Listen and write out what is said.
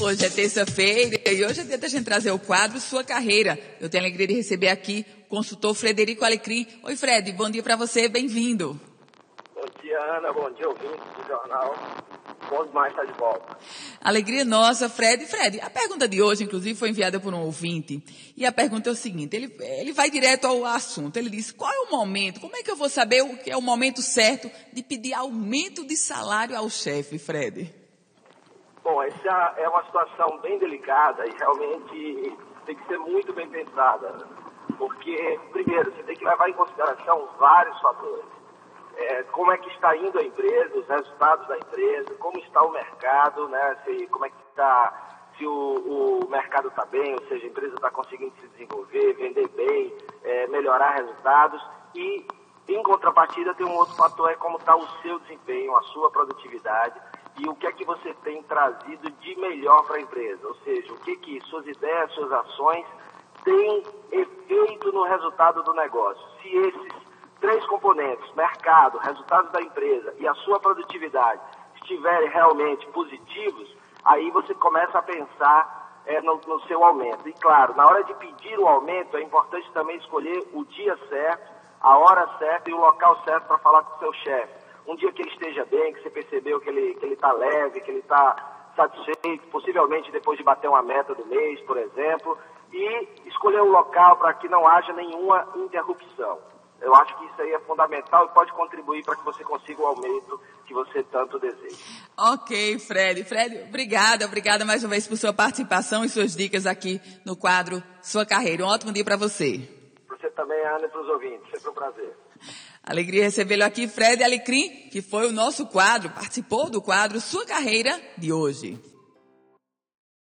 Hoje é terça-feira e hoje é dia da gente trazer o quadro Sua Carreira. Eu tenho a alegria de receber aqui o consultor Frederico Alecrim. Oi, Fred, bom dia para você, bem-vindo. Bom dia, Ana, bom dia, ouvinte do jornal. Bom demais estar de volta. Alegria nossa, Fred. Fred, a pergunta de hoje, inclusive, foi enviada por um ouvinte. E a pergunta é o seguinte: ele, ele vai direto ao assunto. Ele diz: qual é o momento? Como é que eu vou saber o que é o momento certo de pedir aumento de salário ao chefe, Fred? Essa é uma situação bem delicada e realmente tem que ser muito bem pensada. Porque, primeiro, você tem que levar em consideração vários fatores. É, como é que está indo a empresa, os resultados da empresa, como está o mercado, né? Se, como é que está, se o, o mercado está bem, ou seja, a empresa está conseguindo se desenvolver, vender bem, é, melhorar resultados e em contrapartida, tem um outro fator, é como está o seu desempenho, a sua produtividade e o que é que você tem trazido de melhor para a empresa. Ou seja, o que que suas ideias, suas ações têm efeito no resultado do negócio. Se esses três componentes, mercado, resultados da empresa e a sua produtividade, estiverem realmente positivos, aí você começa a pensar é, no, no seu aumento. E claro, na hora de pedir o aumento, é importante também escolher o dia certo, a hora certa e o local certo para falar com o seu chefe um dia que ele esteja bem, que você percebeu que ele que ele está leve, que ele está satisfeito, possivelmente depois de bater uma meta do mês, por exemplo, e escolher um local para que não haja nenhuma interrupção. Eu acho que isso aí é fundamental e pode contribuir para que você consiga o aumento que você tanto deseja. Ok, Fred. Fred, obrigada, obrigada mais uma vez por sua participação e suas dicas aqui no quadro Sua Carreira. Um ótimo dia para você. Você também, Ana, e para os ouvintes. Sempre um prazer. Alegria recebê-lo aqui, Fred Alecrim, que foi o nosso quadro, participou do quadro Sua Carreira de hoje.